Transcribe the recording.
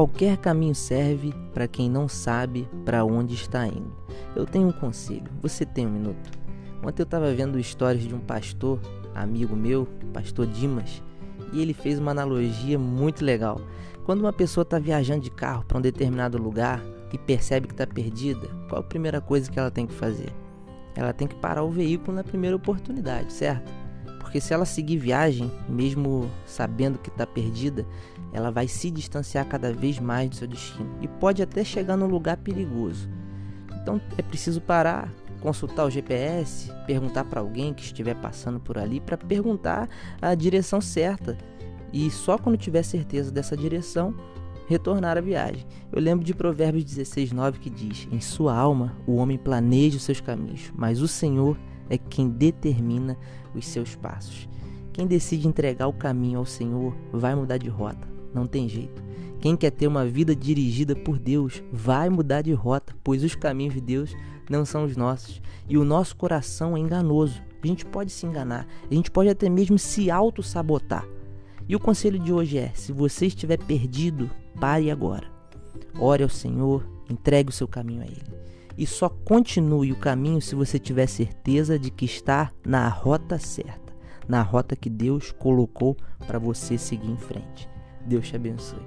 Qualquer caminho serve para quem não sabe para onde está indo. Eu tenho um conselho. Você tem um minuto? Ontem eu estava vendo histórias de um pastor, amigo meu, pastor Dimas, e ele fez uma analogia muito legal. Quando uma pessoa está viajando de carro para um determinado lugar e percebe que está perdida, qual a primeira coisa que ela tem que fazer? Ela tem que parar o veículo na primeira oportunidade, certo? Porque se ela seguir viagem, mesmo sabendo que está perdida, ela vai se distanciar cada vez mais do seu destino e pode até chegar num lugar perigoso. Então é preciso parar, consultar o GPS, perguntar para alguém que estiver passando por ali para perguntar a direção certa. E só quando tiver certeza dessa direção, retornar à viagem. Eu lembro de Provérbios 16:9 que diz: "Em sua alma o homem planeja os seus caminhos, mas o Senhor é quem determina os seus passos. Quem decide entregar o caminho ao Senhor vai mudar de rota, não tem jeito. Quem quer ter uma vida dirigida por Deus vai mudar de rota, pois os caminhos de Deus não são os nossos e o nosso coração é enganoso. A gente pode se enganar, a gente pode até mesmo se auto-sabotar. E o conselho de hoje é: se você estiver perdido, pare agora. Ore ao Senhor, entregue o seu caminho a Ele e só continue o caminho se você tiver certeza de que está na rota certa, na rota que Deus colocou para você seguir em frente. Deus te abençoe.